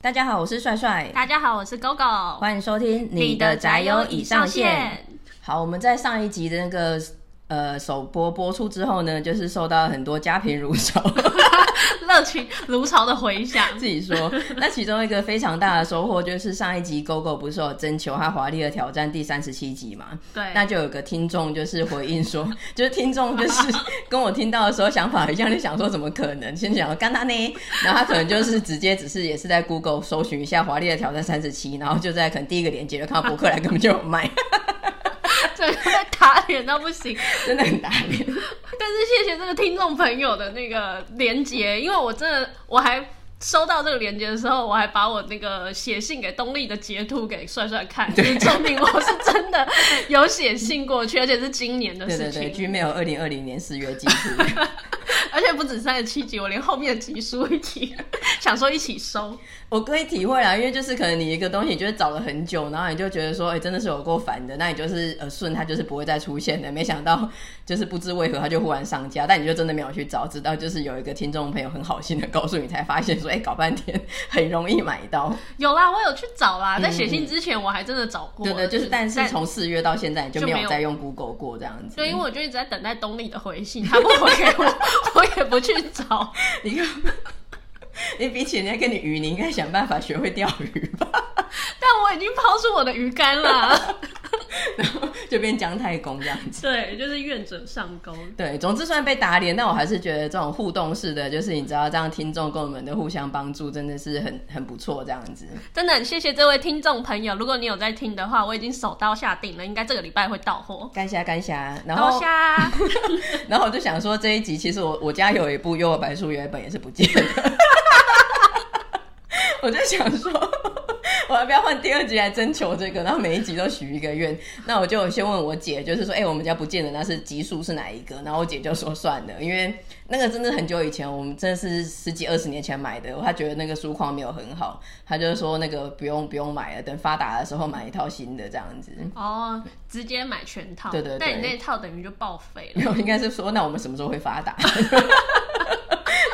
大家好，我是帅帅。大家好，我是 GoGo。欢迎收听你的宅友已上线。好，我们在上一集的那个呃首播播出之后呢，就是受到很多家贫如潮。热情如潮的回响，自己说。那其中一个非常大的收获就是上一集 GoGo 不是有征求他华丽的挑战第三十七集嘛？对。那就有个听众就是回应说，就是听众就是跟我听到的时候想法一样，就想说怎么可能？先讲干他呢？然后他可能就是直接只是也是在 Google 搜寻一下华丽的挑战三十七，然后就在可能第一个链接就看到博客来根本就有卖。打脸到不行，真的很打脸。但是谢谢这个听众朋友的那个连接，因为我真的我还收到这个连接的时候，我还把我那个写信给东丽的截图给帅帅看，就证明我是真的有写信过去，而且是今年的事情。对对对，Gmail 二零二零年四月寄出。而且不止三十七集，我连后面的集数一起 想说一起收。我可以体会啊，因为就是可能你一个东西，你就是找了很久，然后你就觉得说，哎、欸，真的是有够烦的，那你就是呃顺它就是不会再出现的。没想到就是不知为何它就忽然上架，但你就真的没有去找，直到就是有一个听众朋友很好心的告诉你，才发现说，哎、欸，搞半天很容易买到。有啦，我有去找啦，在写信之前我还真的找过。对对，就是但是从四月到现在你就没有再用 Google 过这样子。对，因为我就一直在等待东丽的回信，他不回给我，我也不去找。你看。你比起人家跟你鱼，你应该想办法学会钓鱼吧？但我已经抛出我的鱼竿了，然后就变姜太公这样子。对，就是愿者上钩。对，总之虽然被打脸，但我还是觉得这种互动式的，就是你知道，这样听众跟我们的互相帮助，真的是很很不错。这样子，真的很谢谢这位听众朋友。如果你有在听的话，我已经手刀下定了，应该这个礼拜会到货。干虾干虾。然后虾，然后我就想说，这一集其实我我家有一部《幽游白书》，有一本也是不见的。我就想说，我要不要换第二集来征求这个？然后每一集都许一个愿。那我就先问我姐，就是说，哎、欸，我们家不见的那是集数是哪一个？然后我姐就说算了，因为那个真的很久以前，我们真的是十几二十年前买的。她觉得那个书框没有很好，她就说那个不用不用买了，等发达的时候买一套新的这样子。哦，直接买全套。对对对。但你那套等于就报废了。没有，应该是说，那我们什么时候会发达？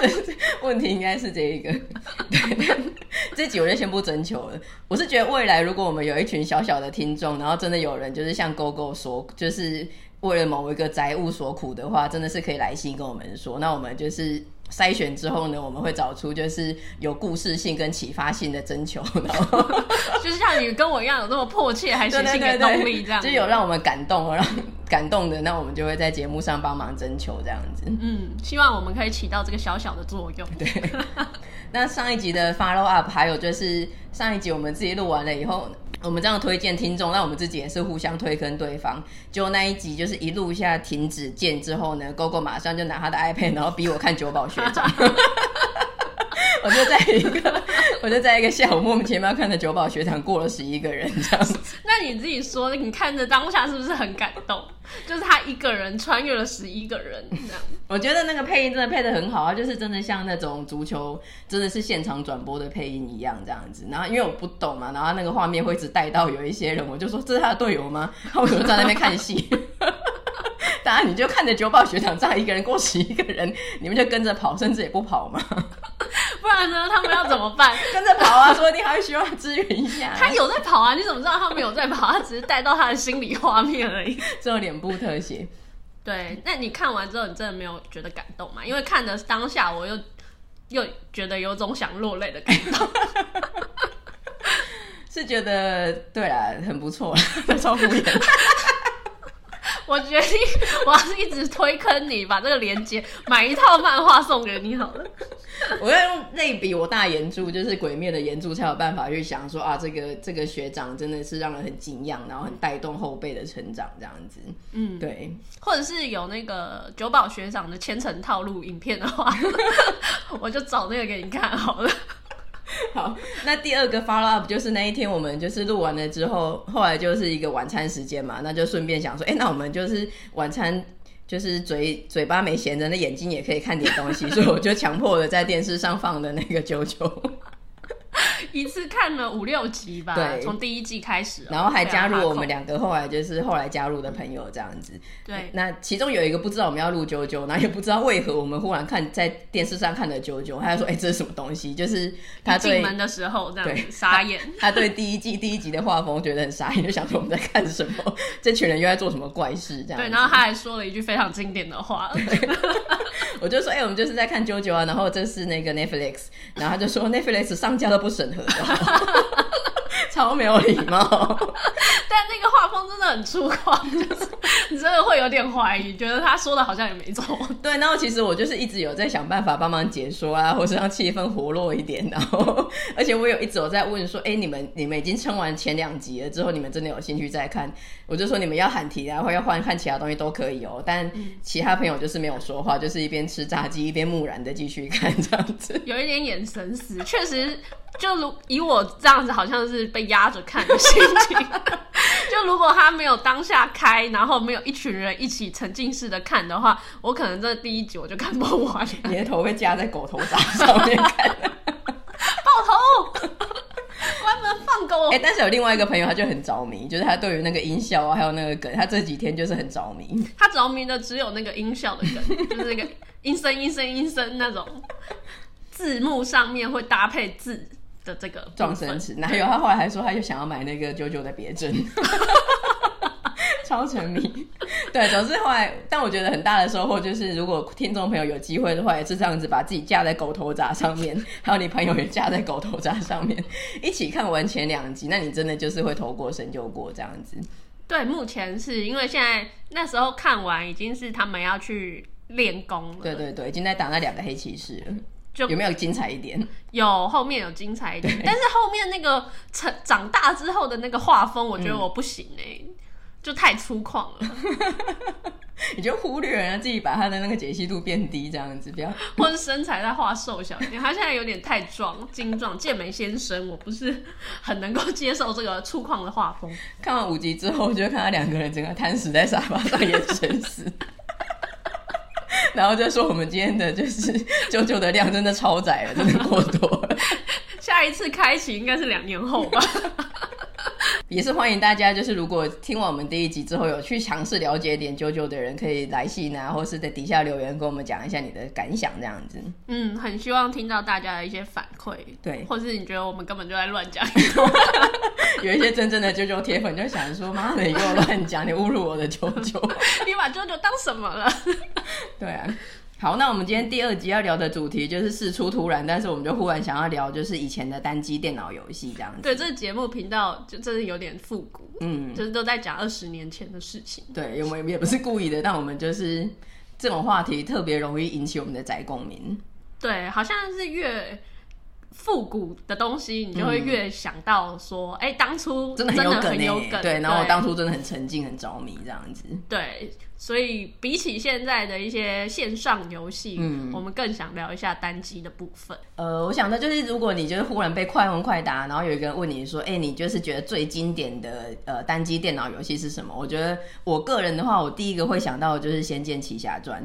对，问题应该是这一个。对，这集我就先不征求了。我是觉得未来如果我们有一群小小的听众，然后真的有人就是像 GoGo 说，就是为了某一个宅物所苦的话，真的是可以来信跟我们说。那我们就是。筛选之后呢，我们会找出就是有故事性跟启发性的征求，然后就是像你跟我一样有这么迫切，还写信的动力这样，就有让我们感动，让感动的，那我们就会在节目上帮忙征求这样子。嗯，希望我们可以起到这个小小的作用。对。那上一集的 follow up，还有就是上一集我们自己录完了以后。我们这样推荐听众，那我们自己也是互相推坑对方。就那一集，就是一录下停止键之后呢，GoGo 马上就拿他的 iPad，然后逼我看九宝学长。我就在一个，我就在一个下午莫名其妙看着九宝学长过了十一个人这样子。那你自己说，你看着当下是不是很感动？就是他一个人穿越了十一个人这样。我觉得那个配音真的配的很好啊，就是真的像那种足球真的是现场转播的配音一样这样子。然后因为我不懂嘛，然后那个画面会一直带到有一些人，我就说，这是他的队友吗？他为什么在那边看戏？当然你就看着九宝学长这样一个人过十一个人，你们就跟着跑，甚至也不跑嘛。不然呢？他们要怎么办？跟着跑啊！说不定还会需要支援一下。他有在跑啊！你怎么知道他没有在跑？他只是带到他的心理画面而已。只有脸部特写。对，那你看完之后，你真的没有觉得感动吗？因为看的当下，我又又觉得有种想落泪的感动。是觉得对啊，很不错，超敷衍。我决定，我要是一直推坑你，把这个连接买一套漫画送给你好了。我要用类比我大炎柱，就是鬼灭的炎柱，才有办法去想说啊，这个这个学长真的是让人很敬仰，然后很带动后辈的成长这样子。嗯，对。或者是有那个九宝学长的千层套路影片的话，我就找那个给你看好了。好，那第二个 follow up 就是那一天我们就是录完了之后，后来就是一个晚餐时间嘛，那就顺便想说，哎、那我们就是晚餐就是嘴嘴巴没闲着，那眼睛也可以看点东西，所以我就强迫的在电视上放的那个啾啾。一次看了五六集吧，对，从第一季开始，然后还加入我们两个后来就是后来加入的朋友这样子。对，那其中有一个不知道我们要录啾啾，然后也不知道为何我们忽然看在电视上看的啾啾，他就说：“哎、欸，这是什么东西？”就是他进门的时候这样子傻眼他，他对第一季第一集的画风觉得很傻眼，就想说我们在看什么？这群人又在做什么怪事？这样。对，然后他还说了一句非常经典的话，我就说：“哎、欸，我们就是在看啾啾啊。”然后这是那个 Netflix，然后他就说 Netflix 上架都不审核的。超没有礼貌，但那个画风真的很粗犷，就是 你真的会有点怀疑，觉得他说的好像也没错。对，然后其实我就是一直有在想办法帮忙解说啊，或是让气氛活络一点。然后，而且我有一直有在问说，哎、欸，你们你们已经撑完前两集了之后，你们真的有兴趣再看？我就说你们要喊题啊，或要换看其他东西都可以哦。但其他朋友就是没有说话，就是一边吃炸鸡一边木然的继续看这样子，有一点眼神死，确实。就如以我这样子，好像是被压着看的心情。就如果他没有当下开，然后没有一群人一起沉浸式的看的话，我可能这第一集我就看不完。你的头会夹在狗头鍘上面看，爆头，关门放狗。哎、欸，但是有另外一个朋友，他就很着迷，就是他对于那个音效啊，还有那个梗，他这几天就是很着迷。他着迷的只有那个音效的梗，就是那个音声、音声、音声那种字幕上面会搭配字。的这个撞生词，哪有？他后来还说，他就想要买那个啾啾的别针，超沉迷。对，总之后来，但我觉得很大的收获就是，如果听众朋友有机会的话，也是这样子，把自己架在狗头铡上面，还有你朋友也架在狗头铡上面，一起看完前两集，那你真的就是会头过身就过这样子。对，目前是因为现在那时候看完已经是他们要去练功了，对对对，已经在打那两个黑骑士了。有没有精彩一点？有，后面有精彩一点，但是后面那个成长大之后的那个画风，我觉得我不行哎、欸嗯，就太粗犷了。你就忽略人家自己把他的那个解析度变低，这样子不要，或是身材再画瘦小一点。他现在有点太壮，精壮，健美先生，我不是很能够接受这个粗犷的画风。看完五集之后，我就看他两个人整个瘫死在沙发上，眼神死。然后就说我们今天的就是九九的量真的超载了，真的过多了。下一次开启应该是两年后吧。也是欢迎大家，就是如果听完我们第一集之后有去尝试了解点啾啾的人，可以来信啊，或是在底下留言跟我们讲一下你的感想，这样子。嗯，很希望听到大家的一些反馈，对，或是你觉得我们根本就在乱讲。有一些真正的啾啾铁粉就想说：“妈的，你给我乱讲，你侮辱我的啾啾，你把啾啾当什么了？”对啊。好，那我们今天第二集要聊的主题就是事出突然，但是我们就忽然想要聊，就是以前的单机电脑游戏这样子。对，这个节目频道就真的有点复古，嗯，就是都在讲二十年前的事情。对，我们也不是故意的，但我们就是这种话题特别容易引起我们的宅共鸣。对，好像是越。复古的东西，你就会越想到说，哎、嗯欸，当初真的很有梗，很有梗，对。然后我当初真的很沉浸、很着迷这样子。对，所以比起现在的一些线上游戏，嗯，我们更想聊一下单机的部分。呃，我想的就是，如果你就是忽然被快问快答，然后有一个人问你说，哎、欸，你就是觉得最经典的呃单机电脑游戏是什么？我觉得我个人的话，我第一个会想到的就是《仙剑奇侠传》。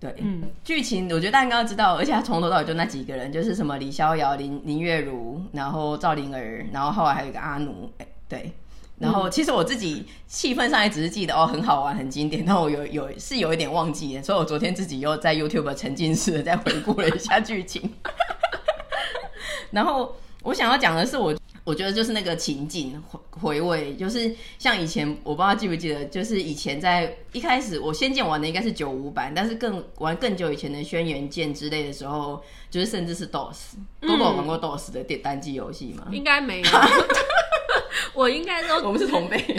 对，嗯，剧情我觉得大家应该知道，而且他从头到尾就那几个人，就是什么李逍遥、林林月如，然后赵灵儿，然后后来还有一个阿奴，哎，对，然后其实我自己气氛上也只是记得哦，很好玩，很经典，但我有有是有一点忘记，所以我昨天自己又在 YouTube 沉浸式的再回顾了一下剧情，然后我想要讲的是我。我觉得就是那个情景回回味，就是像以前，我不知道记不记得，就是以前在一开始我仙剑玩的应该是九五版，但是更玩更久以前的轩辕剑之类的时候，就是甚至是 DOS，都有玩过 DOS 的电单机游戏吗？应该没有，我应该都 我们是同辈。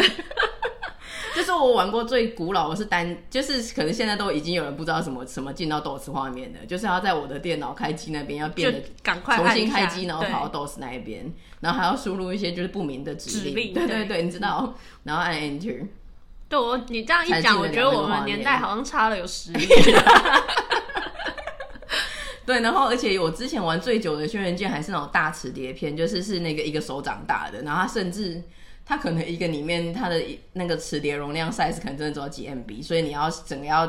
就是我玩过最古老的是单，就是可能现在都已经有人不知道什么什么进到 DOS 画面的，就是要在我的电脑开机那边要变得赶快重新开机，然后跑到 DOS 那一边，然后还要输入一些就是不明的指令，指令对对对，你知道，然后按 Enter。对我你这样一讲，我觉得我们年代好像差了有十年。对，然后而且我之前玩最久的轩辕剑还是那种大磁碟片，就是是那个一个手掌大的，然后它甚至。它可能一个里面它的那个磁碟容量 size 可能真的只有几 MB，所以你要整个要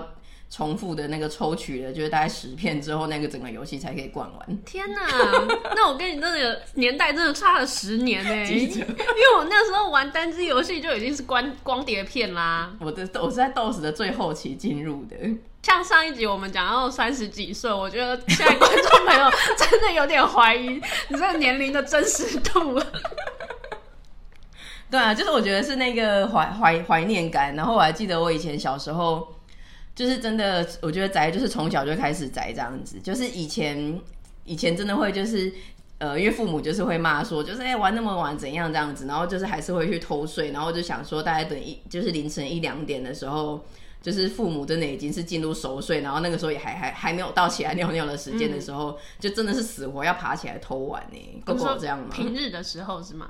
重复的那个抽取了，就是大概十片之后，那个整个游戏才可以逛完。天哪！那我跟你那个年代真的差了十年呢、欸，因为我那时候玩单机游戏就已经是光光碟片啦。我的我是在 DOS 的最后期进入的。像上一集我们讲到三十几岁，我觉得现在观众朋友 真的有点怀疑你这个年龄的真实度。对啊，就是我觉得是那个怀怀怀念感，然后我还记得我以前小时候，就是真的，我觉得宅就是从小就开始宅这样子，就是以前以前真的会就是呃，因为父母就是会骂说，就是哎、欸、玩那么晚怎样这样子，然后就是还是会去偷睡，然后就想说大概等一就是凌晨一两点的时候，就是父母真的已经是进入熟睡，然后那个时候也还还还没有到起来尿尿的时间的时候，嗯、就真的是死活要爬起来偷玩呢，够不够这样吗？平日的时候是吗？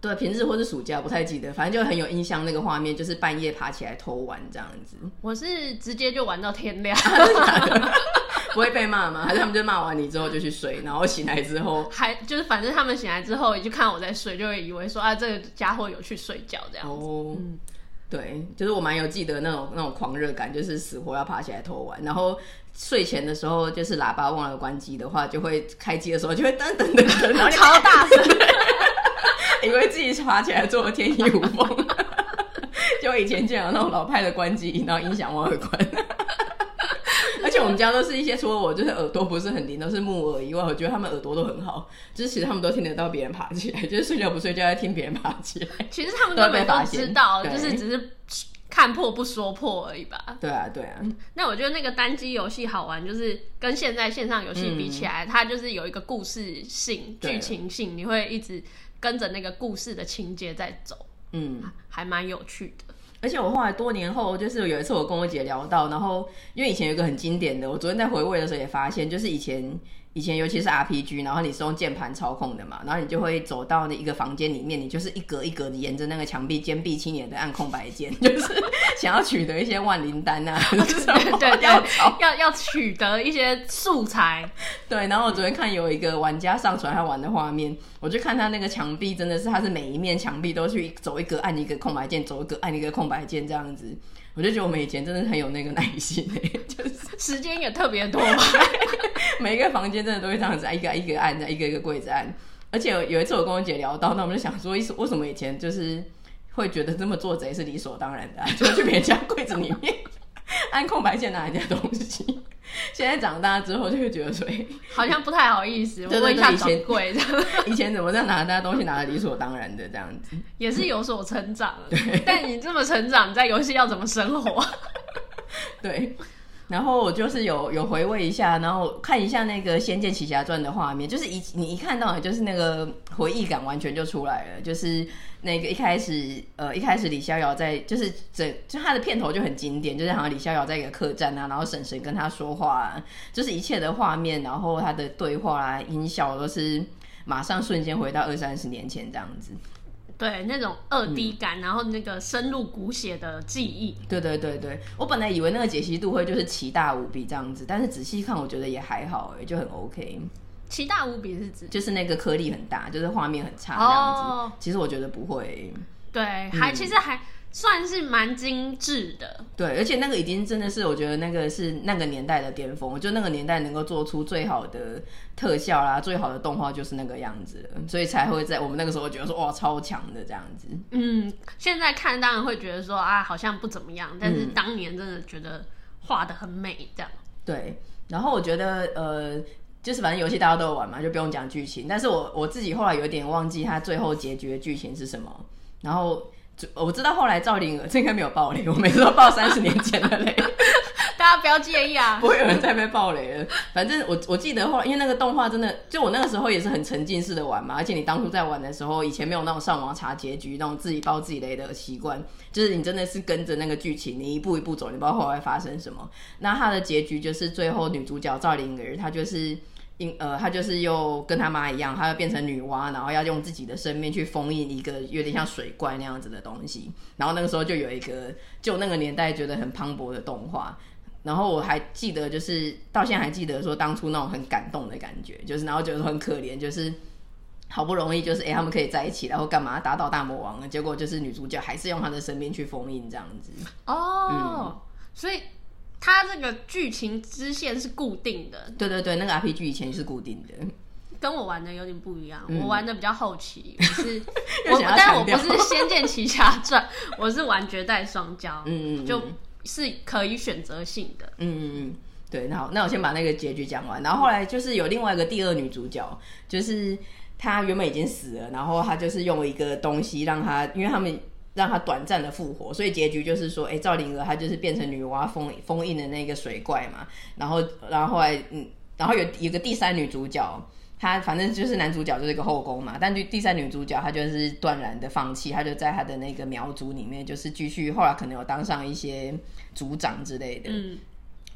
对，平日或是暑假不太记得，反正就很有印象那个画面，就是半夜爬起来偷玩这样子。我是直接就玩到天亮，不会被骂吗？还是他们就骂完你之后就去睡，然后醒来之后 还就是反正他们醒来之后就看我在睡，就会以为说啊这个家伙有去睡觉这样子。哦，嗯，对，就是我蛮有记得那种那种狂热感，就是死活要爬起来偷玩，然后睡前的时候就是喇叭忘了关机的话，就会开机的时候就会噔噔噔噔，然后超大声。以为自己爬起来做了天衣无缝，就以前见到那种老派的关机，然后音响忘了关。而且我们家都是一些除了我就是耳朵不是很灵，都是木耳以外，我觉得他们耳朵都很好，就是其实他们都听得到别人爬起来，就是睡觉不睡觉在听别人爬起来。其实他们根本都知道，就是只是看破不说破而已吧。对啊，对啊。那我觉得那个单机游戏好玩，就是跟现在线上游戏比起来，嗯、它就是有一个故事性、剧情性，你会一直。跟着那个故事的情节在走，嗯，还蛮有趣的。而且我后来多年后，就是有一次我跟我姐聊到，然后因为以前有一个很经典的，我昨天在回味的时候也发现，就是以前。以前尤其是 RPG，然后你是用键盘操控的嘛，然后你就会走到那一个房间里面，你就是一格一格的沿着那个墙壁坚壁清野的按空白键，就是想要取得一些万灵丹啊，对对，对，要要要取得一些素材。对，然后我昨天看有一个玩家上传他玩的画面，我就看他那个墙壁真的是，他是每一面墙壁都去走一格按一个空白键，走一格按一个空白键这样子。我就觉得我们以前真的是很有那个耐心诶，就是时间也特别多嘛，每一个房间真的都会这样子，一个一个按，一个一个柜子按。而且有一次我跟我姐聊到，那我们就想说，为什么以前就是会觉得这么做贼是理所当然的，啊，就去别人家柜子里面 按空白键拿人家东西。现在长大之后就会觉得说，好像不太好意思问一下掌柜的。以前怎么这样拿大家东西拿的理所当然的这样子，也是有所成长。对，但你这么成长，你在游戏要怎么生活？对。然后我就是有有回味一下，然后看一下那个《仙剑奇侠传》的画面，就是一你一看到，就是那个回忆感完全就出来了。就是那个一开始，呃，一开始李逍遥在，就是整就他的片头就很经典，就是好像李逍遥在一个客栈啊，然后婶婶跟他说话啊，就是一切的画面，然后他的对话啊、音效都是马上瞬间回到二三十年前这样子。对，那种二 D 感，嗯，然后那个深入骨血的记忆。对对对对，我本来以为那个解析度会就是奇大无比这样子，但是仔细看，我觉得也还好，哎，就很 OK。奇大无比是指就是那个颗粒很大，就是画面很差这样子。哦，其实我觉得不会。对，还、嗯、其实还。算是蛮精致的，对，而且那个已经真的是，我觉得那个是那个年代的巅峰，就那个年代能够做出最好的特效啦，最好的动画就是那个样子，所以才会在我们那个时候觉得说哇超强的这样子。嗯，现在看当然会觉得说啊好像不怎么样，但是当年真的觉得画的很美这样。嗯。对，然后我觉得呃，就是反正游戏大家都有玩嘛，就不用讲剧情，但是我我自己后来有点忘记它最后结局的剧情是什么，然后。我知道后来赵灵儿，这应该没有爆雷，我每次都爆三十年前的雷，大家不要介意啊，不会有人再被爆雷了。反正我我记得后来，因为那个动画真的，就我那个时候也是很沉浸式的玩嘛，而且你当初在玩的时候，以前没有那种上网查结局那种自己爆自己雷的习惯，就是你真的是跟着那个剧情，你一步一步走，你不知道后来会发生什么。那它的结局就是最后女主角赵灵儿，她就是。因呃，他就是又跟他妈一样，他要变成女娲，然后要用自己的生命去封印一个有点像水怪那样子的东西。然后那个时候就有一个，就那个年代觉得很磅礴的动画。然后我还记得，就是到现在还记得说当初那种很感动的感觉，就是然后觉得很可怜，就是好不容易就是哎、欸、他们可以在一起，然后干嘛打倒大魔王了，结果就是女主角还是用她的生命去封印这样子。哦，嗯、所以。它这个剧情支线是固定的。对对对，那个 RPG 以前是固定的。跟我玩的有点不一样，嗯、我玩的比较后期，我是我，但我不是《仙剑奇侠传》，我是玩《绝代双骄》，嗯嗯，就是可以选择性的，嗯嗯嗯对。那好，那我先把那个结局讲完，然后后来就是有另外一个第二女主角，就是她原本已经死了，然后她就是用一个东西让她，因为他们让他短暂的复活，所以结局就是说，哎、赵灵儿她就是变成女娲封封印的那个水怪嘛，然后然后后来嗯，然后有一个第三女主角。她反正就是男主角就是一个后宫嘛，但就第三女主角她就是断然的放弃，她就在她的那个苗族里面就是继续，后来可能有当上一些族长之类的。嗯，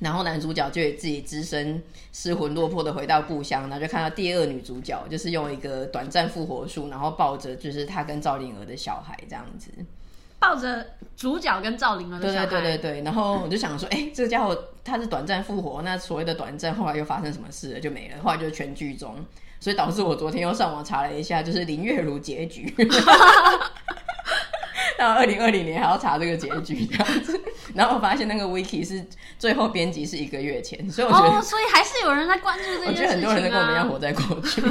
然后男主角就自己只身失魂落魄的回到故乡，然后就看到第二女主角就是用一个短暂复活术，然后抱着就是他跟赵灵儿的小孩这样子。抱着主角跟赵灵儿的小孩，对对对对对，然后我就想说，哎、欸，这个家伙他是短暂复活，那所谓的短暂，后来又发生什么事了？就没了，后来就是全剧终，所以导致我昨天又上网查了一下，就是林月如结局，到二零二零年还要查这个结局 这样子，然后我发现那个 wiki 是最后编辑是一个月前，所以我觉得，哦，所以还是有人在关注这件事情，啊，我觉得很多人在跟我们一样活在过去，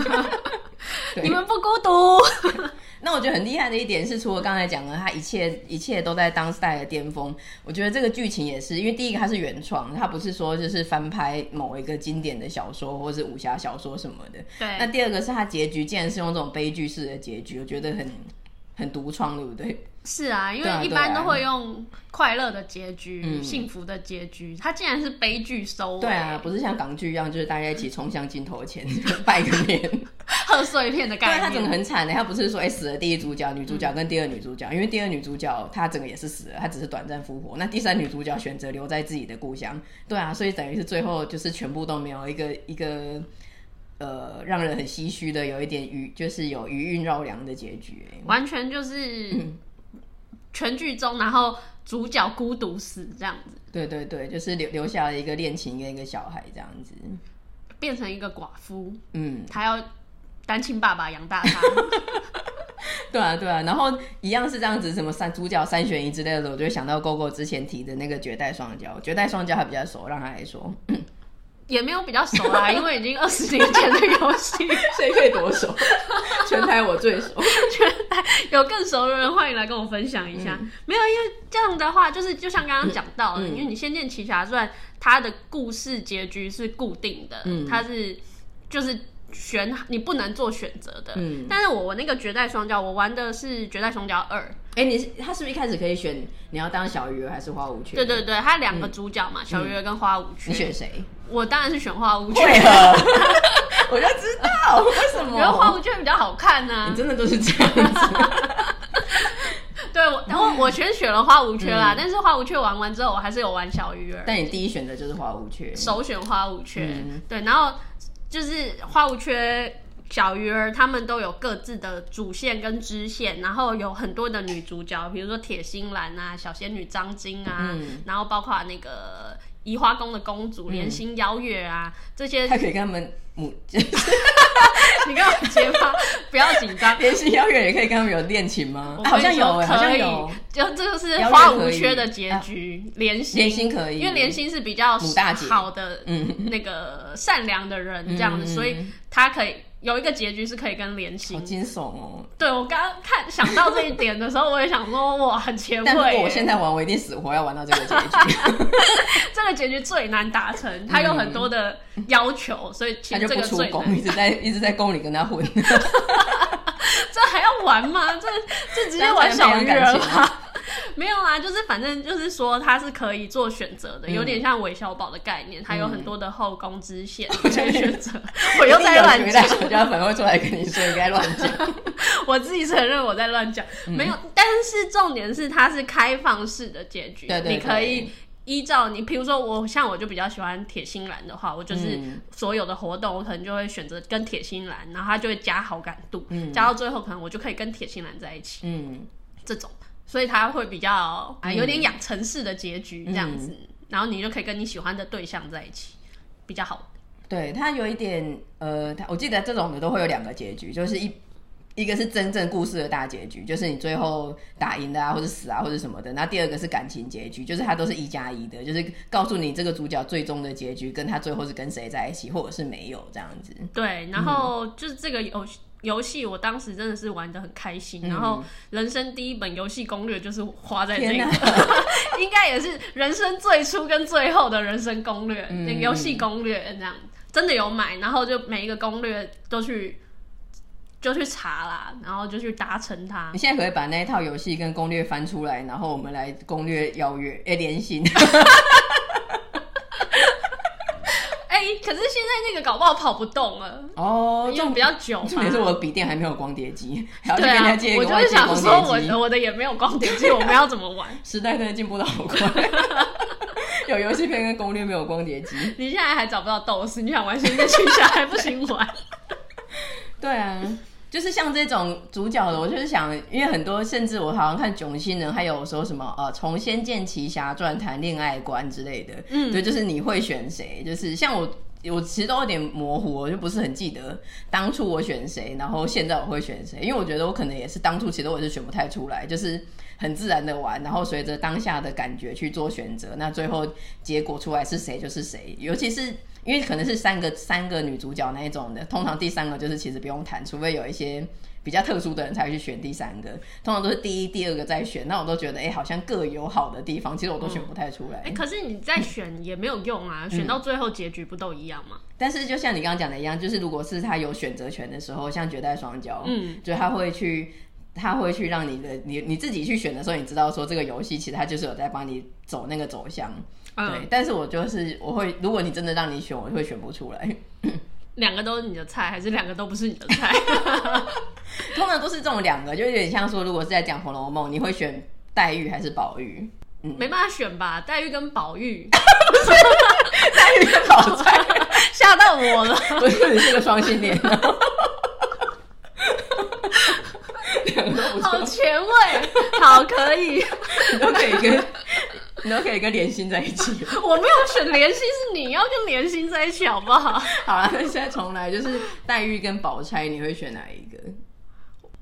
你们不孤独。那我觉得很厉害的一点是，除了刚才讲的，他一切一切都在当代的巅峰。我觉得这个剧情也是，因为第一个它是原创，它不是说就是翻拍某一个经典的小说或是武侠小说什么的。对。那第二个是它结局竟然是用这种悲剧式的结局，我觉得很很独创，对不对？是啊，因为一般都会用快乐的结局、幸福的结局，它竟然是悲剧收尾。对啊，不是像港剧一样，就是大家一起冲向镜头前 拜个年、贺岁片的概念。对，它整个很惨的，它不是说哎、欸、死了第一主角、女主角跟第二女主角，嗯、因为第二女主角她整个也是死了，她只是短暂复活。那第三女主角选择留在自己的故乡。对啊，所以等于是最后就是全部都没有一个一个呃让人很唏嘘的，有一点余就是有余韵绕梁的结局，完全就是。嗯全剧中，然后主角孤独死这样子。对对对，就是留留下了一个恋情跟一个小孩这样子，变成一个寡妇。嗯，他要单亲爸爸养大他。对啊对啊，然后一样是这样子，什么三主角三选一之类的，我就会想到 GoGo 之前提的那个绝代双骄，绝代双骄还比较熟，让他来说。也没有比较熟啦，因为已经二十年前的游戏，谁可以多熟？全台我最熟，全台有更熟的人欢迎来跟我分享一下。嗯、没有，因为这样的话，就是就像刚刚讲到的，嗯、因为你《仙剑奇侠传》它的故事结局是固定的，嗯、它是就是选你不能做选择的。嗯，但是我我那个绝代双骄，我玩的是绝代双骄二。哎，你是他是不是一开始可以选你要当小鱼儿还是花无缺？对对对，他两个主角嘛，嗯、小鱼儿跟花无缺。你选谁？我当然是选花无缺。我 就知道 为什么，觉得花无缺比较好看呢、啊。你真的都是这样子。对，然后我全选了花无缺啦，嗯、但是花无缺玩完之后，我还是有玩小鱼儿。但你第一选择就是花无缺，首选花无缺。嗯、对，然后就是花无缺。小鱼儿他们都有各自的主线跟支线，然后有很多的女主角，比如说铁心兰啊、小仙女张晶啊，嗯、然后包括那个移花宫的公主莲心邀月啊，嗯、这些。他可以跟他们母，你跟我结巴，不要紧张。莲心邀月也可以跟他们有恋情吗？好像有，好像有。就这个是花无缺的结局，莲心，莲心可以，因为莲心是比较好的，嗯，那个善良的人这样子，嗯、所以他可以。有一个结局是可以跟莲心，好惊悚哦！对，我刚刚看想到这一点的时候，我也想说哇，很前卫。但如果我现在玩，我一定死活要玩到这个结局。这个结局最难达成，它有很多的要求，嗯、所以其实这个最难。他就不出宫，一直在 一直在宫里跟他混。这还要玩吗？这这直接玩小鱼儿吗？没有啊，就是反正就是说他是可以做选择的，嗯、有点像韦小宝的概念，他有很多的后宫支线可以选择。我又在乱讲，我家粉会出来跟你说应该乱讲。我自己承认我在乱讲，嗯、没有。但是重点是它是开放式的结局，你可以依照你，比如说我像我就比较喜欢铁心兰的话，我就是所有的活动我可能就会选择跟铁心兰，然后他就会加好感度，嗯、加到最后可能我就可以跟铁心兰在一起，嗯，这种。所以他会比较啊，有点养成式的结局这样子，嗯、然后你就可以跟你喜欢的对象在一起，比较好。对，他有一点呃，他我记得这种的都会有两个结局，就是一一个是真正故事的大结局，就是你最后打赢的啊，或者死啊，或者什么的。那第二个是感情结局，就是它都是一加一的，就是告诉你这个主角最终的结局，跟他最后是跟谁在一起，或者是没有这样子。对，然后就是这个游游戏，我当时真的是玩的很开心。嗯、然后人生第一本游戏攻略就是花在这个，应该也是人生最初跟最后的人生攻略，那个游戏攻略这样，真的有买，然后就每一个攻略都去。就去查啦，然后就去达成它。你现在可以把那一套游戏跟攻略翻出来，然后我们来攻略邀约，哎，连心。哎、欸，可是现在那个搞不好跑不动了哦，用比较久。重点是我的笔电还没有光碟机，还要去跟人家借一个光碟机。我就是想说我，我我的也没有光碟机，我们要怎么玩？时代真的进步的好快，有游戏片跟攻略没有光碟机。你现在还找不到斗士，你想玩仙剑奇侠还不行玩？对啊。就是像这种主角的，我就是想，因为很多甚至我好像看囧星人，还有说什么呃，从《仙剑奇侠传》谈恋爱观之类的，嗯，对，就是你会选谁？就是像我，我其实都有点模糊，我就不是很记得当初我选谁，然后现在我会选谁，因为我觉得我可能也是当初其实我是选不太出来，就是很自然的玩，然后随着当下的感觉去做选择，那最后结果出来是谁就是谁，尤其是。因为可能是三个三个女主角那一种的，通常第三个就是其实不用谈，除非有一些比较特殊的人才会去选第三个，通常都是第一、第二个再选。那我都觉得，哎、欸，好像各有好的地方，其实我都选不太出来。哎、嗯欸，可是你再选也没有用啊，选到最后结局不都一样吗？嗯、但是就像你刚刚讲的一样，就是如果是他有选择权的时候，像绝代双骄，嗯，就他会去，他会去让你的你你自己去选的时候，你知道说这个游戏其实他就是有在帮你走那个走向。对，嗯、但是我就是我会，如果你真的让你选，我会选不出来。两个都是你的菜，还是两个都不是你的菜？通常都是这种两个，就有点像说，如果是在讲《红楼梦》，你会选黛玉还是宝玉？嗯，没办法选吧？黛玉跟宝玉，黛玉跟宝钗，吓到我了。不是，你是个双性恋。好前卫，好可以，你都可以跟。你都可以跟莲心在一起。我没有选莲心，是你要跟莲心在一起，好不好？好了，那现在重来，就是黛玉跟宝钗，你会选哪一个？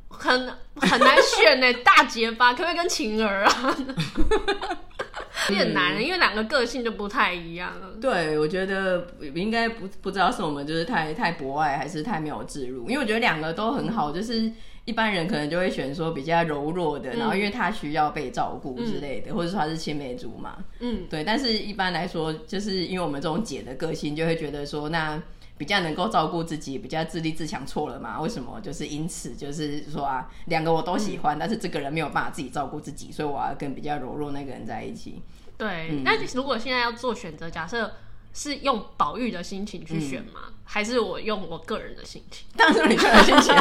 很很难选呢，大结巴，可不可以跟晴儿啊？有点难，因为两个个性就不太一样了。对，我觉得应该不不知道是我们就是太太博爱，还是太没有置入，因为我觉得两个都很好，就是。一般人可能就会选说比较柔弱的，嗯、然后因为他需要被照顾之类的，嗯、或者说他是青梅竹马，嗯，对。但是一般来说，就是因为我们这种姐的个性，就会觉得说，那比较能够照顾自己，比较自立自强，错了嘛？为什么？就是因此，就是说啊，两个我都喜欢，嗯、但是这个人没有办法自己照顾自己，所以我要跟比较柔弱那个人在一起。对。那、嗯、如果现在要做选择，假设。是用宝玉的心情去选吗？嗯、还是我用我个人的心情？当然是你个人心情。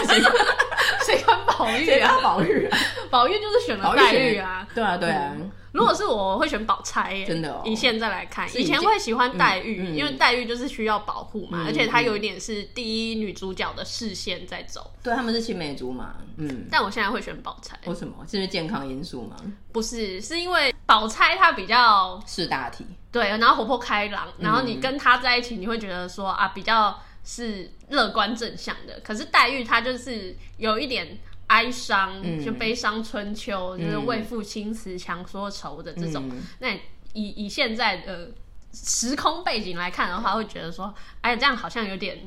谁管宝玉啊？宝玉，宝玉就是选了黛玉啊。对啊，对啊。嗯、如果是我，我会选宝钗耶。真的哦。以现在来看，以前会喜欢黛玉，嗯嗯、因为黛玉就是需要保护嘛，嗯、而且她有一点是第一女主角的视线在走。对，他们是青梅竹马。嗯。但我现在会选宝钗。为什么？是因为健康因素吗？不是，是因为宝钗她比较识大体。对，然后活泼开朗，然后你跟她在一起，你会觉得说啊，比较是乐观正向的。可是黛玉她就是有一点哀伤，嗯、就悲伤春秋，嗯、就是为赋新词强说愁的这种。嗯、那以以现在的时空背景来看的话，会觉得说，哎，这样好像有点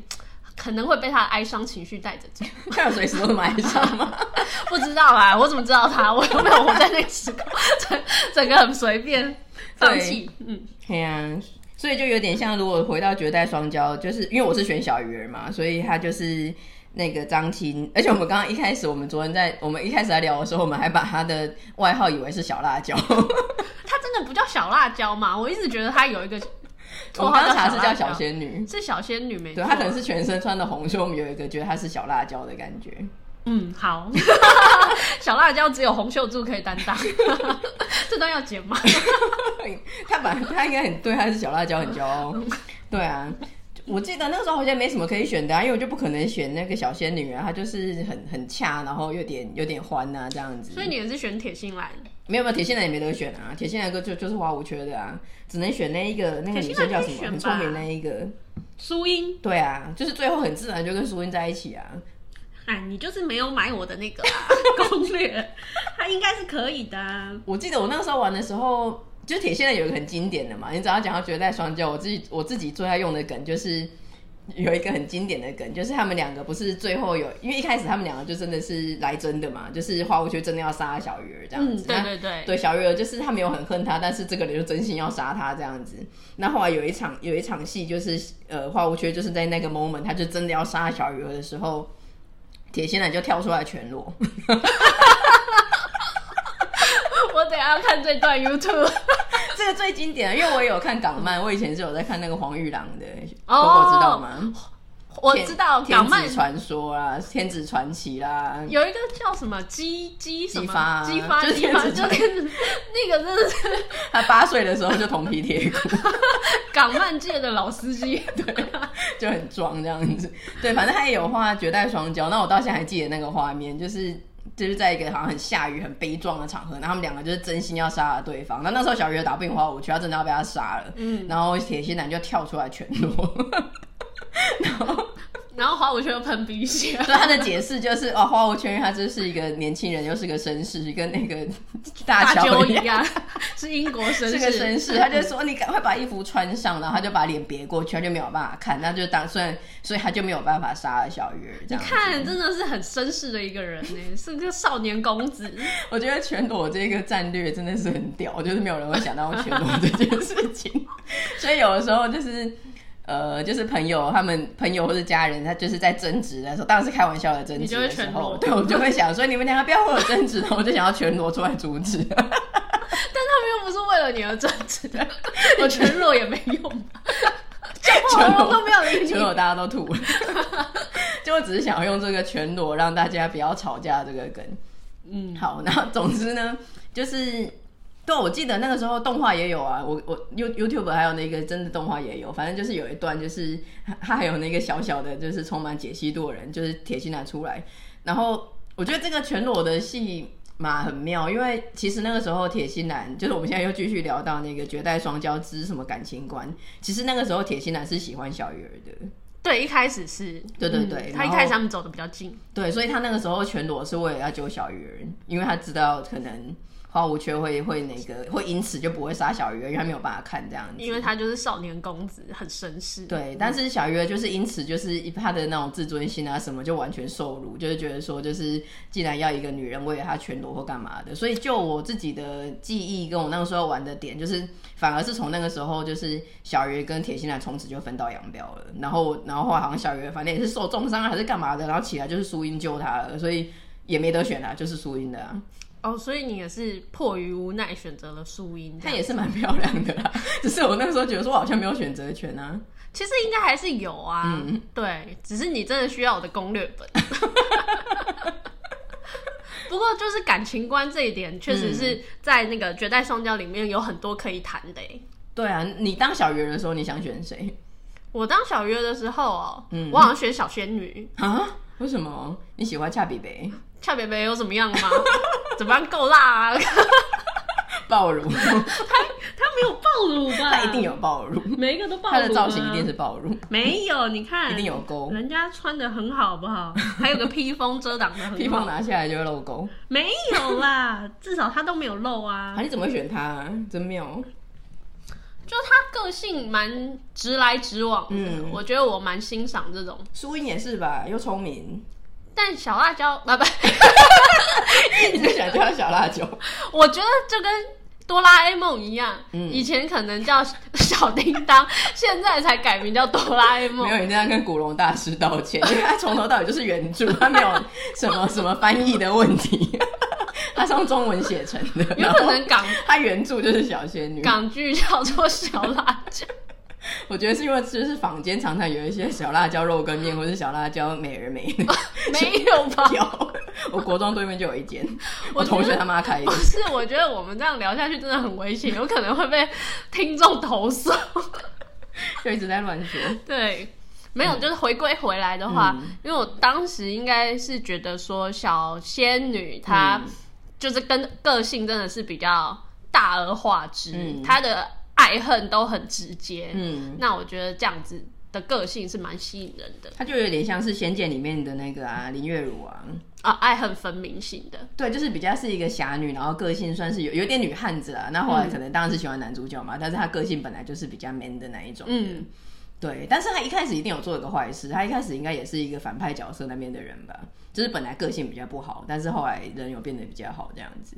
可能会被他的哀伤情绪带着走。他有随时都哀伤吗？不知道啊，我怎么知道他？我又没有活在那个时空，整整个很随便。放弃，嗯，对呀，所以就有点像，如果回到绝代双骄，就是因为我是选小鱼儿嘛，所以他就是那个张青，而且我们刚刚一开始，我们昨天在我们一开始在聊的时候，我们还把他的外号以为是小辣椒，他真的不叫小辣椒吗？我一直觉得他有一个，我刚查是叫小仙女，是小仙女没错，对，他可能是全身穿的红，所以我们有一个觉得她是小辣椒的感觉。嗯，好，小辣椒只有洪秀柱可以担当，这段要剪吗？他本来他应该很对，他是小辣椒很骄傲。对啊，我记得那个时候好像没什么可以选的啊，因为我就不可能选那个小仙女啊，她就是很很恰，然后有点有点欢啊这样子。所以你也是选铁心兰？没有没有，铁心兰也没得选啊，铁心兰哥就就是花无缺的啊，只能选那一个那个女生叫什么？很聪明那一个苏英。对啊，就是最后很自然就跟苏英在一起啊。哎，你就是没有买我的那个攻略，他应该是可以的啊。我记得我那个时候玩的时候，就铁线的有一个很经典的嘛，你只要讲到绝代双骄，我自己我自己最爱用的梗就是。有一个很经典的梗，就是他们两个不是最后有，因为一开始他们两个就真的是来真的嘛，就是花无缺真的要杀小鱼儿这样子。嗯、对对对，对小鱼儿就是他没有很恨他，但是这个人就真心要杀他这样子。那后来有一场有一场戏，就是呃花无缺就是在那个 moment，他就真的要杀小鱼儿的时候，铁心男就跳出来全裸。我等下要看这段 YouTube。这个最经典的，因为我也有看港漫，我以前是有在看那个黄玉郎的，狗、哦、狗知道吗？我知道港漫《传说》啦，《天子传奇》啦，有一个叫什么姬姬什么姬发，姬发，就是天子，就天子那个真的是他八岁的时候就铜皮铁骨，港漫界的老司机，对，就很装这样子。对，反正他也有画绝代双骄，那我到现在还记得那个画面，就是。就是在一个好像很下雨、很悲壮的场合，然后他们两个就是真心要杀了对方。那那时候小鱼打不赢花无缺，他真的要被他杀了。嗯，然后铁心男就跳出来全裸，然后。然后花无缺又喷鼻血，所以他的解释就是哦，花无缺他就是一个年轻人，又是个绅士，跟那个 大乔一样，是英国绅士，是个绅士。他就说你赶快把衣服穿上，然后他就把脸别过去，他就没有办法看，那就打算，所以他就没有办法杀了小鱼儿。你看，真的是很绅士的一个人呢，是个少年公子。我觉得全裸这个战略真的是很屌，就是没有人会想到全裸这件事情，所以有的时候就是。呃，就是朋友，他们朋友或者家人，他就是在争执的时候，当然是开玩笑的争执的时候，对，我就会想说，你们两个不要和我争执，我就想要全裸出来阻止。但他们又不是为了你而争执的，我全裸也没用，全裸都没有，全裸大家都吐，就我只是想要用这个全裸让大家不要吵架这个梗。嗯，好，那总之呢，就是。对，我记得那个时候动画也有啊，我我 You YouTube 还有那个真的动画也有，反正就是有一段，就是他还有那个小小的，就是充满解析度的人，就是铁心男出来。然后我觉得这个全裸的戏嘛很妙，因为其实那个时候铁心男，就是我们现在又继续聊到那个绝代双骄之什么感情观，其实那个时候铁心男是喜欢小鱼儿的。对，一开始是，对对对，嗯、他一开始他们走的比较近，对，所以他那个时候全裸是为了要救小鱼儿，因为他知道可能。花无缺会会那个会因此就不会杀小鱼儿，因为他没有办法看这样子，因为他就是少年公子，很绅士。对，但是小鱼儿就是因此就是他的那种自尊心啊什么就完全受辱，就是觉得说就是既然要一个女人为了他全裸或干嘛的，所以就我自己的记忆跟我那个时候玩的点，就是反而是从那个时候就是小鱼跟铁心兰从此就分道扬镳了，然后然后好像小鱼儿反正也是受重伤还是干嘛的，然后起来就是苏英救他了，所以也没得选啊，就是苏英的啊。哦，所以你也是迫于无奈选择了素音，她也是蛮漂亮的啦。只是我那个时候觉得说，我好像没有选择权啊。其实应该还是有啊，嗯，对，只是你真的需要我的攻略本。不过就是感情观这一点，确实是在那个绝代双骄里面有很多可以谈的。对啊，你当小鱼儿的时候，你想选谁？我当小鱼儿的时候哦，嗯，我好像选小仙女啊？为什么？你喜欢恰比贝？恰北北有怎么样吗？怎么样够辣啊？暴乳？他他没有暴乳吧？他一定有暴乳，每一个都暴乳。他的造型一定是暴乳。没有，你看，一定有沟。人家穿的很好，不好？还有个披风遮挡的。披风拿下来就会露沟。没有啦，至少他都没有露啊。啊，你怎么会选他啊？真妙。就他个性蛮直来直往，嗯，我觉得我蛮欣赏这种。苏英也是吧，又聪明。但小辣椒，啊不，你就想叫他小辣椒？我觉得就跟哆啦 A 梦一样，嗯，以前可能叫小叮当，现在才改名叫哆啦 A 梦。没有，你这样跟古龙大师道歉，因为他从头到尾就是原著，他没有什么什么翻译的问题，他是用中文写成的。有可能港他原著就是小仙女，港剧叫做小辣椒。我觉得是因为就是坊间常常有一些小辣椒肉羹面，或是小辣椒美人美的，没有吧？有，我国中对面就有一间，我同学他妈开的。不是，我觉得我们这样聊下去真的很危险，有可能会被听众投诉，就一直在乱说。对，没有，就是回归回来的话，嗯、因为我当时应该是觉得说小仙女她就是跟个性真的是比较大而化之，她、嗯、的。爱恨都很直接，嗯，那我觉得这样子的个性是蛮吸引人的。他就有点像是《仙剑》里面的那个啊林月如啊，啊，爱恨分明型的。对，就是比较是一个侠女，然后个性算是有有点女汉子啊。那后来可能当然是喜欢男主角嘛，嗯、但是她个性本来就是比较 man 的那一种。嗯，对。但是他一开始一定有做一个坏事，他一开始应该也是一个反派角色那边的人吧？就是本来个性比较不好，但是后来人有变得比较好这样子。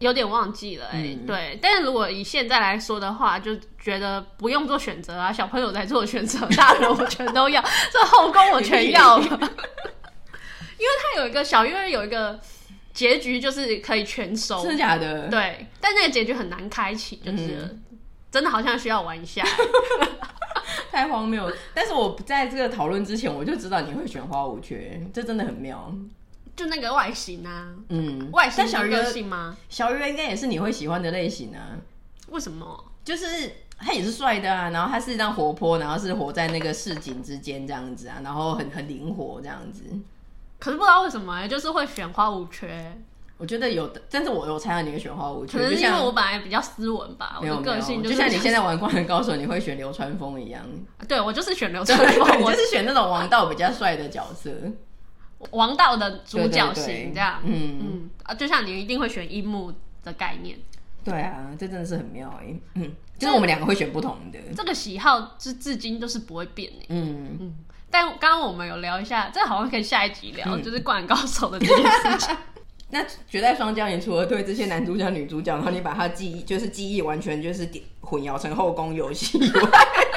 有点忘记了哎、对，但是如果以现在来说的话，就觉得不用做选择啊，小朋友在做选择，大人我全都要，这后宫我全要了，因为他有一个小月有一个结局，就是可以全收，真的假的？对，但那个结局很难开启，就是、嗯、真的好像需要玩一下，太荒谬。但是我在这个讨论之前，我就知道你会选花无缺，这真的很妙。就那个外形啊，嗯，外形小个性吗？小鱼应该也是你会喜欢的类型啊。为什么？就是他也是帅的啊，然后他是这样活泼，然后是活在那个市井之间这样子啊，然后很很灵活这样子。可是不知道为什么就是会选花无缺。我觉得有的，但是我有猜到你会选花无缺，可能是因为我本来比较斯文吧，我的个性就，就像你现在玩灌篮高手，你会选流川枫一样。对，我就是选流川枫，我就是选那种王道比较帅的角色。王道的主角型这样，嗯嗯啊，就像你一定会选樱木的概念。对啊，这真的是很妙哎、欸，嗯，就是我们两个会选不同的。这个喜好至至今都是不会变的、欸。嗯嗯。但刚刚我们有聊一下，这好像可以下一集聊，嗯、就是灌篮高手的这件事情。那绝代双骄，你除了对这些男主角、女主角，然后你把他记忆，就是记忆完全就是混淆成后宫游戏。他是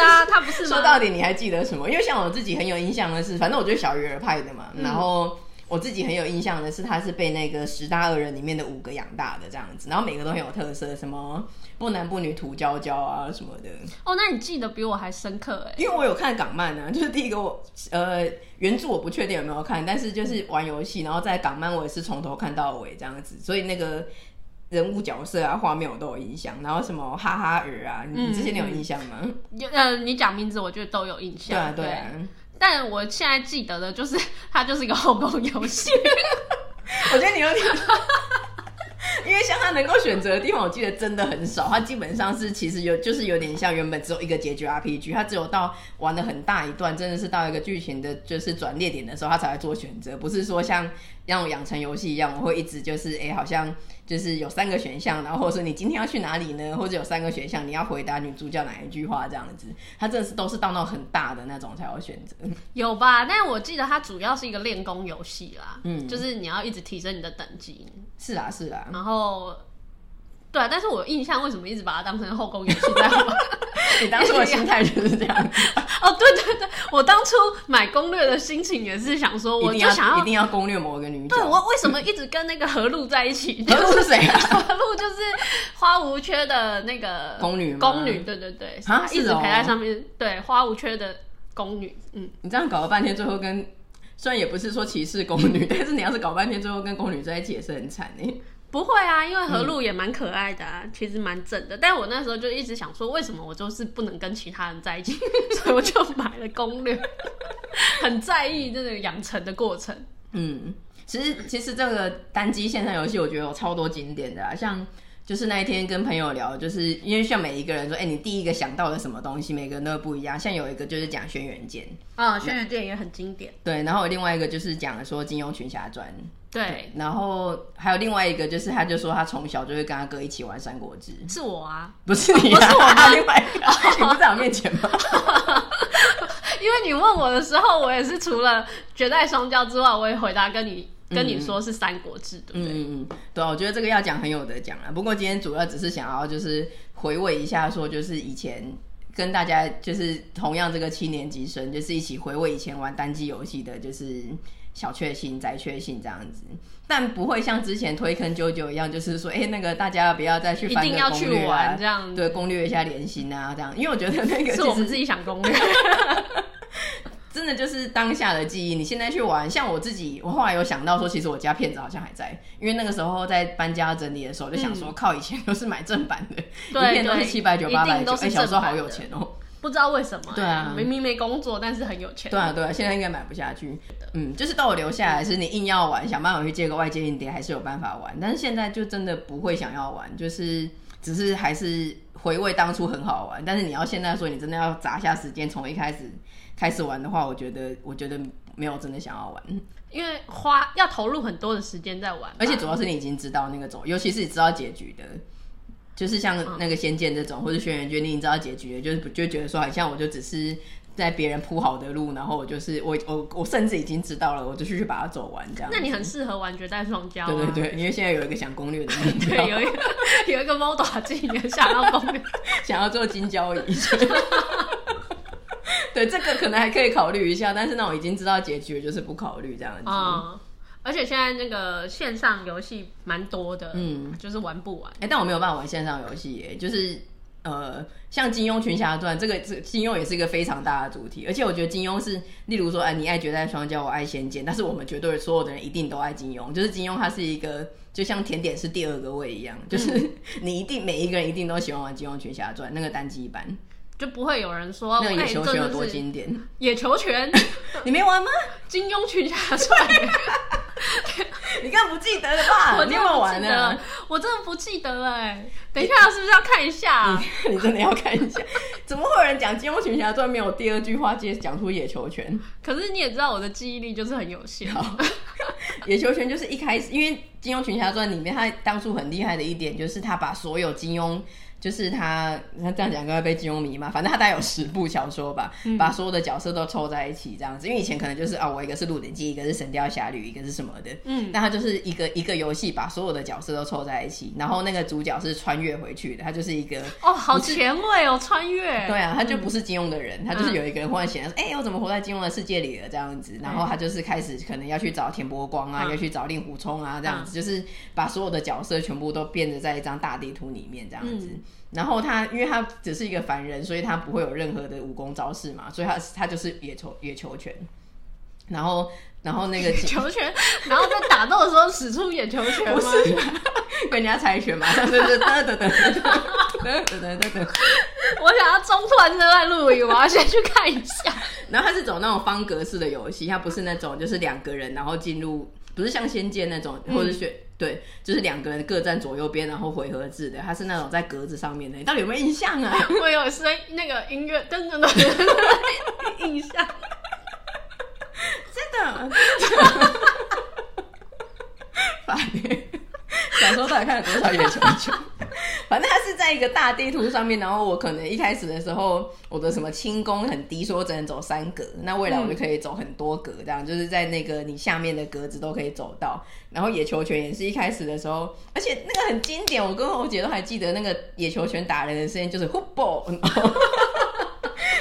啊，他不是吗？说到底，你还记得什么？因为像我自己很有印象的是，反正我就是小鱼儿派的嘛。嗯、然后我自己很有印象的是，他是被那个十大恶人里面的五个养大的这样子，然后每个都很有特色，什么不男不女土娇娇啊什么的。哦，那你记得比我还深刻哎，因为我有看港漫啊，就是第一个我呃原著我不确定有没有看，但是就是玩游戏，然后在港漫我也是从头看到尾这样子，所以那个。人物角色啊，画面我都有印象，然后什么哈哈儿啊，你这些你有印象吗？有、嗯，呃，你讲名字，我觉得都有印象。对啊，对啊。但我现在记得的就是，它就是一个后宫游戏。我觉得你有点。因为像他能够选择的地方，我记得真的很少。他基本上是其实有，就是有点像原本只有一个结局 RPG，他只有到玩了很大一段，真的是到一个剧情的就是转捩点的时候，他才会做选择。不是说像让我养成游戏一样，我会一直就是哎、欸，好像就是有三个选项，然后或者说你今天要去哪里呢？或者有三个选项，你要回答女主角哪一句话这样子。他真的是都是到那种很大的那种才会选择。有吧？但我记得它主要是一个练功游戏啦，嗯，就是你要一直提升你的等级。是啊，是啊，然后，对啊，但是我印象为什么一直把它当成后宫游戏在玩？你当初的心态就是这样。哦，对对对，我当初买攻略的心情也是想说，我就想要一定要攻略某一个女角。对，我为什么一直跟那个何露在一起？何露是谁啊？和路就是花无缺的那个宫女。宫女，对对对，啊，一直陪在上面。对，花无缺的宫女。嗯，你这样搞了半天，最后跟。虽然也不是说歧视宫女，但是你要是搞半天最后跟宫女在一起也是很惨呢。不会啊，因为何路也蛮可爱的啊，嗯、其实蛮正的。但我那时候就一直想说，为什么我就是不能跟其他人在一起？所以我就买了攻略，很在意这个养成的过程。嗯，其实其实这个单机线上游戏，我觉得有超多经典的啊，像。就是那一天跟朋友聊，就是因为像每一个人说，哎、欸，你第一个想到的什么东西，每个人都不一样。像有一个就是讲轩辕剑，啊、哦，轩辕剑也很经典。对，然后有另外一个就是讲说金庸群侠传，对，然后还有另外一个就是他就说他从小就会跟他哥一起玩三国志。是我啊，不是你、啊，不是我啊，另外一个，你不在我面前吗？因为你问我的时候，我也是除了绝代双骄之外，我也回答跟你。跟你说是《三国志》对不对？嗯嗯嗯，对，我觉得这个要讲很有得讲啊。不过今天主要只是想要就是回味一下，说就是以前跟大家就是同样这个七年级生，就是一起回味以前玩单机游戏的，就是小确幸、宅确幸这样子。但不会像之前推坑啾啾一样，就是说，哎、欸，那个大家不要再去一定要去玩这样，对，攻略一下连心啊这样。因为我觉得那个是我们自己想攻略。真的就是当下的记忆。你现在去玩，像我自己，我后来有想到说，其实我家片子好像还在，因为那个时候在搬家整理的时候，就想说，靠，以前都是买正版的，一片都是七百九、八百九，哎，小时候好有钱哦，不知道为什么，对啊，明明没工作，但是很有钱，对啊，对啊，现在应该买不下去，嗯，就是到我留下来，是你硬要玩，想办法去借个外界硬碟，还是有办法玩，但是现在就真的不会想要玩，就是。只是还是回味当初很好玩。但是你要现在说你真的要砸下时间从一开始开始玩的话，我觉得我觉得没有真的想要玩，因为花要投入很多的时间在玩，而且主要是你已经知道那个种，尤其是你知道结局的。就是像那个《仙剑》这种，嗯、或者《轩辕剑》，你知道结局的，就是就觉得说，好像我就只是在别人铺好的路，然后我就是我我我甚至已经知道了，我就去去把它走完这样。那你很适合玩绝代双骄、啊。对对对，因为现在有一个想攻略的 目标，对，有一个有一个 MODA 技能想要攻略，想要做金交易。对，这个可能还可以考虑一下，但是那我已经知道结局，就是不考虑这样子。嗯而且现在那个线上游戏蛮多的，嗯，就是玩不完。哎、欸，但我没有办法玩线上游戏，哎，就是呃，像金庸群侠传这个，这金庸也是一个非常大的主题。而且我觉得金庸是，例如说，哎，你爱绝代双骄，我爱仙剑，但是我们绝对所有的人一定都爱金庸。就是金庸，他是一个就像甜点是第二个胃一样，就是 你一定每一个人一定都喜欢玩金庸群侠传那个单机版。就不会有人说那个野球拳有多经典？野球拳，你没玩吗？金庸群侠传，你刚刚不记得了吧？我真的不记得，我真的不记得了。哎，等一下是不是要看一下？你真的要看一下？怎么会有人讲金庸群侠传没有第二句话接讲出野球拳？可是你也知道我的记忆力就是很有限。野球拳就是一开始，因为金庸群侠传里面他当初很厉害的一点就是他把所有金庸。就是他，他这样讲，应该被金庸迷嘛。反正他大概有十部小说吧，嗯、把所有的角色都凑在一起这样子。因为以前可能就是啊，我一个是《鹿鼎记》，一个是《神雕侠侣》，一个是什么的。嗯，但他就是一个一个游戏，把所有的角色都凑在一起，然后那个主角是穿越回去的，他就是一个哦，好前卫哦，穿越。对啊，他就不是金庸的人，嗯、他就是有一个人忽然显说，哎、欸，我怎么活在金庸的世界里了？这样子，然后他就是开始可能要去找田伯光啊，嗯、要去找令狐冲啊，这样子，嗯、就是把所有的角色全部都变得在一张大地图里面这样子。然后他，因为他只是一个凡人，所以他不会有任何的武功招式嘛，所以他他就是野球野球拳。然后，然后那个球拳，然后在打斗的时候使出野球拳吗？是 人家猜拳嘛，对对对对对对对对。我想要中途还是在录影，我要先去看一下。然后它是走那种方格式的游戏，它不是那种就是两个人然后进入，不是像仙剑那种或者选。对，就是两个人各站左右边，然后回合制的。它是那种在格子上面的，你到底有没有印象啊？我有声那个音乐噔噔噔，印象，真的，反正小时候到底看了多少眼球球？反正它是在一个大地图上面，然后我可能一开始的时候，我的什么轻功很低，说我只能走三格，那未来我就可以走很多格，这样、嗯、就是在那个你下面的格子都可以走到。然后野球拳也是一开始的时候，而且那个很经典，我跟我姐都还记得那个野球拳打人的声音，就是呼啵，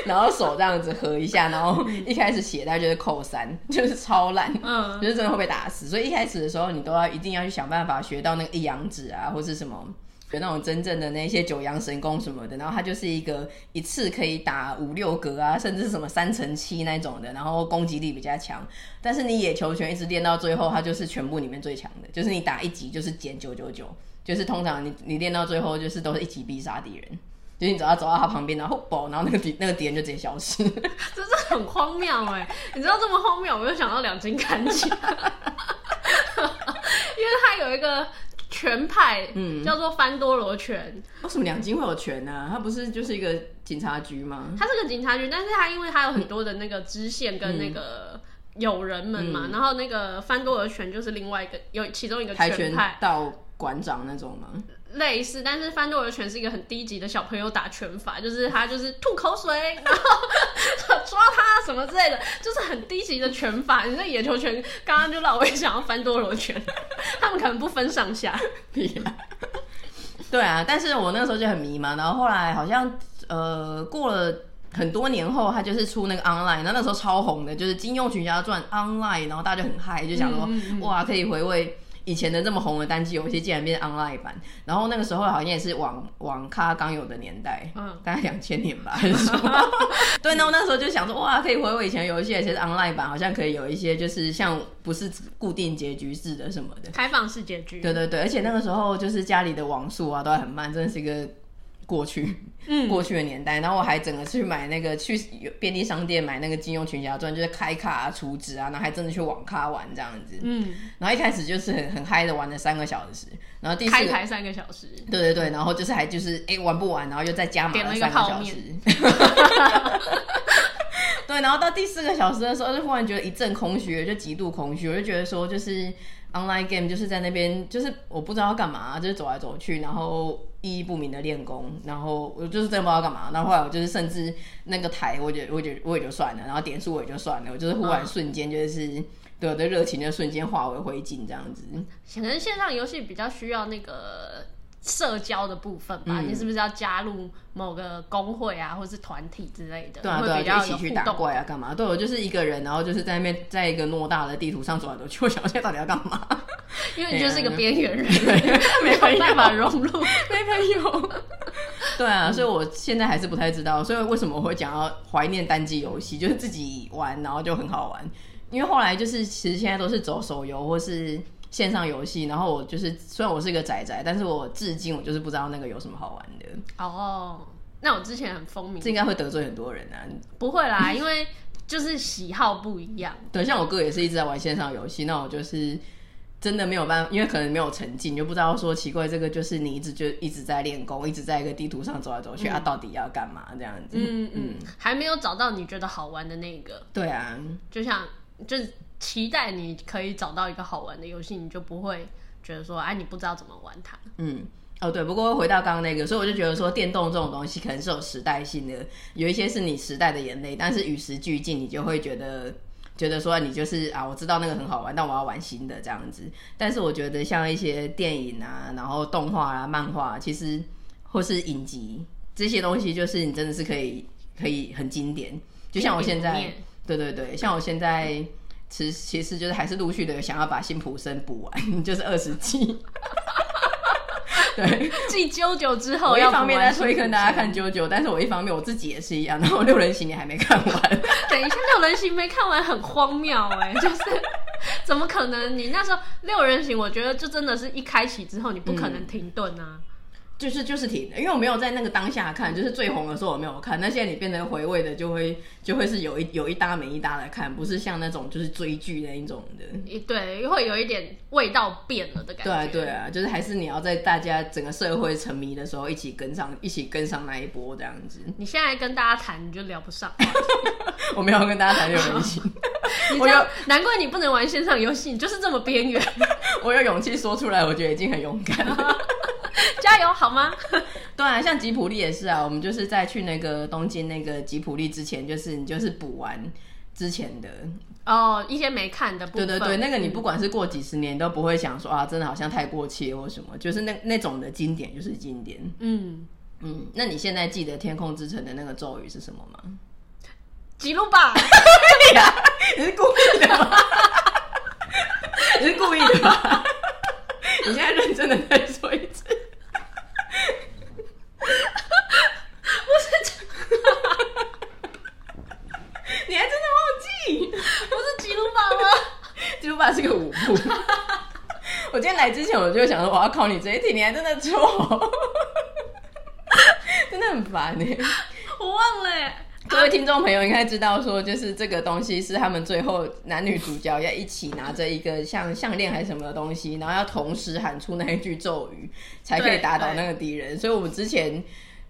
然后手这样子合一下，然后一开始血大概就是扣三，就是超烂，嗯，就是真的会被打死。所以一开始的时候，你都要一定要去想办法学到那个一阳指啊，或是什么。有那种真正的那些九阳神功什么的，然后它就是一个一次可以打五六格啊，甚至什么三乘七那种的，然后攻击力比较强。但是你野球拳一直练到最后，它就是全部里面最强的，就是你打一级就是减九九九，就是通常你你练到最后就是都是一击必杀敌人，就是你只要走到他旁边，然后嘣，然后那个敌那个敌人就直接消失，这是很荒谬哎！你知道这么荒谬，我又想到两金砍戟，因为它有一个。拳派，嗯，叫做翻多罗拳。为什么两金会有拳呢？啊？它不是就是一个警察局吗？它是个警察局，但是它因为它有很多的那个支线跟那个友人们嘛，嗯、然后那个翻多罗拳就是另外一个有其中一个拳派到馆长那种吗？类似，但是翻多尔拳是一个很低级的小朋友打拳法，就是他就是吐口水，然后抓他什么之类的，就是很低级的拳法。你那野球拳刚刚就让我也想要翻多罗拳，他们可能不分上下。对啊，但是我那个时候就很迷茫，然后后来好像呃过了很多年后，他就是出那个 online，那那时候超红的，就是《金庸群侠传 online》，然后大家就很嗨，就想说嗯嗯嗯哇可以回味。以前的这么红的单机游戏竟然变成 online 版，然后那个时候好像也是网网咖刚有的年代，嗯，大概两千年吧，还是什么？对，那我那时候就想说，哇，可以回我以前游戏，而且是 online 版，好像可以有一些就是像不是固定结局式的什么的，开放式结局。对对对，而且那个时候就是家里的网速啊都还很慢，真的是一个过去，嗯，过去的年代。然后我还整个去买那个去便利商店买那个金庸群侠传，就是开卡啊、储值啊，然后还真的去网咖玩这样子。嗯，然后一开始就是很很嗨的玩了三个小时，然后第四开台三个小时，对对对，然后就是还就是哎、欸、玩不完，然后又再加码了三个小时。对，然后到第四个小时的时候，就忽然觉得一阵空虚，就极度空虚，我就觉得说就是 online game 就是在那边，就是我不知道要干嘛，就是走来走去，然后意义不明的练功，然后我就是真的不知道干嘛。然后后来我就是甚至那个台，我觉我就我也就算了，然后点数我也就算了，我就是忽然瞬间就是、对我的热情就瞬间化为灰烬这样子。可能线上游戏比较需要那个。社交的部分吧，嗯、你是不是要加入某个工会啊，或是团体之类的？对啊，对啊，就一起去打怪啊，干嘛？对，我就是一个人，然后就是在那边，在一个偌大的地图上走来走去，我想现在到底要干嘛？因为你就是一个边缘人，没办法融入，没朋友。对啊，所以我现在还是不太知道，所以为什么我会讲要怀念单机游戏，就是自己玩，然后就很好玩。因为后来就是其实现在都是走手游或是。线上游戏，然后我就是虽然我是一个宅宅，但是我至今我就是不知道那个有什么好玩的。哦，那我之前很风靡，这应该会得罪很多人啊。不会啦，因为就是喜好不一样。对，像我哥也是一直在玩线上游戏，那我就是真的没有办法，因为可能没有沉浸，就不知道说奇怪，这个就是你一直就一直在练功，一直在一个地图上走来走去，嗯、啊，到底要干嘛这样子？嗯嗯，嗯还没有找到你觉得好玩的那个。对啊，就像就是。期待你可以找到一个好玩的游戏，你就不会觉得说，哎，你不知道怎么玩它。嗯，哦对，不过回到刚刚那个，所以我就觉得说，电动这种东西可能是有时代性的，有一些是你时代的眼泪，但是与时俱进，你就会觉得觉得说，你就是啊，我知道那个很好玩，但我要玩新的这样子。但是我觉得像一些电影啊，然后动画啊、漫画，其实或是影集这些东西，就是你真的是可以可以很经典。就像我现在，对对对，像我现在。其实其实就是还是陆续的想要把辛普森补完，就是二十季。对，继啾啾之后，我一方面在推跟大家看啾啾，但是我一方面我自己也是一样。然后六人行你还没看完，等一下六人行没看完很荒谬哎、欸，就是怎么可能？你那时候六人行，我觉得就真的是一开启之后，你不可能停顿啊。嗯就是就是挺，因为我没有在那个当下看，就是最红的时候我没有看。那现在你变成回味的，就会就会是有一有一搭没一搭的看，不是像那种就是追剧那一种的。对，会有一点味道变了的感觉。对啊，对啊，就是还是你要在大家整个社会沉迷的时候，一起跟上，一起跟上那一波这样子。你现在跟大家谈，你就聊不上。我没有跟大家谈六人行。我有，难怪你不能玩线上游戏，你就是这么边缘。我有勇气说出来，我觉得已经很勇敢了。加油好吗？对啊，像吉普力也是啊。我们就是在去那个东京那个吉普力之前，就是你就是补完之前的哦，一些没看的部分。对对对，那个你不管是过几十年，都不会想说啊，真的好像太过期或什么，就是那那种的经典就是经典。嗯嗯，那你现在记得《天空之城》的那个咒语是什么吗？吉鲁吧，你是故意的吗？你是故意的吗？你现在认真的再说一次，不是，你还真的忘记？不是吉鲁巴吗？吉鲁巴是个舞步。我今天来之前我就想说我要考你这一题，你还真的错，真的很烦呢。我忘了耶。各位听众朋友应该知道，说就是这个东西是他们最后男女主角要一起拿着一个像项链还是什么的东西，然后要同时喊出那一句咒语，才可以打倒那个敌人。所以我们之前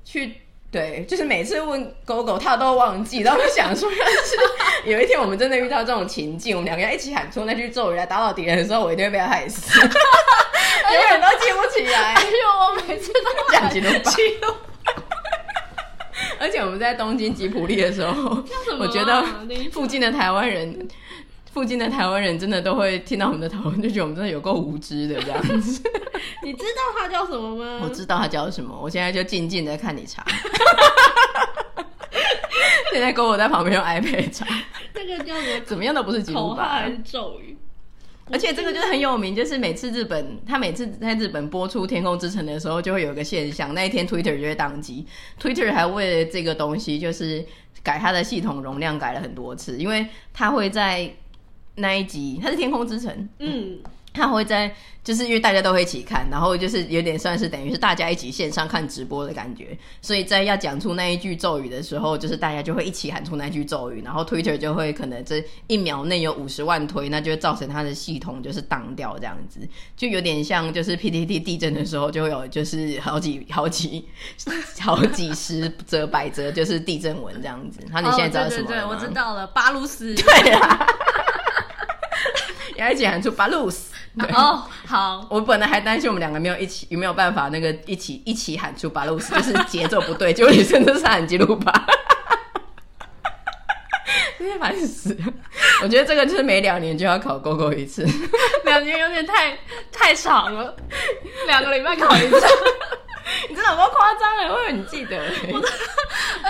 去对，就是每次问狗狗，他都忘记。然后我想说，要是有一天我们真的遇到这种情境，我们两个要一起喊出那句咒语来打倒敌人的时候，我一定会被他害死，永远都记不起来。因为我每次都讲记录。而且我们在东京吉普力的时候，啊、我觉得附近的台湾人，附近的台湾人真的都会听到我们的讨论，就觉得我们真的有够无知的这样子。你知道他叫什么吗？我知道他叫什么，我现在就静静的看你查。现在跟我在旁边用 iPad 查，这个叫做怎么样都不是吉普吧？还是咒语？而且这个就是很有名，就是每次日本他每次在日本播出《天空之城》的时候，就会有一个现象，那一天 Twitter 就会宕机，Twitter 还为了这个东西就是改它的系统容量改了很多次，因为它会在那一集，它是《天空之城》，嗯，他会在。就是因为大家都会一起看，然后就是有点算是等于是大家一起线上看直播的感觉，所以在要讲出那一句咒语的时候，就是大家就会一起喊出那句咒语，然后 Twitter 就会可能这一秒内有五十万推，那就会造成它的系统就是当掉这样子，就有点像就是 PTT 地震的时候就会有就是好几好几好几十则百则就是地震文这样子。那你现在知道什么？对对对，我知道了，巴鲁斯。对啊，要一起喊出巴鲁斯。哦，好。我本来还担心我们两个没有一起有没有办法那个一起一起喊出巴鲁斯，就是节奏不对，结果你真的是喊吉鲁巴，这些烦死了。我觉得这个就是每两年就要考 GoGo 一次，两年有点太太长了，两个礼拜考一次，你真的有没有夸张哎？我以为你记得，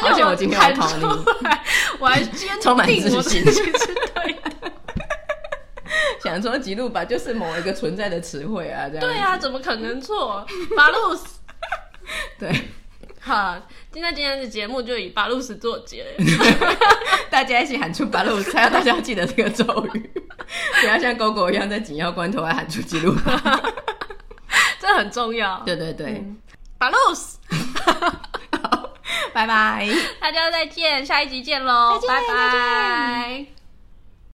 而且我今天要考你，我还坚充满自信，是对的。想说吉鲁吧就是某一个存在的词汇啊，这样。对啊，怎么可能错？巴鲁斯。对，好，今天今天的节目就以巴鲁斯作结，大家一起喊出巴鲁斯，还要大家要记得这个咒语，不要像狗狗一样在紧要关头还喊出吉鲁巴，这很重要。对对对，巴鲁斯，拜拜，大家再见，下一集见喽，拜拜。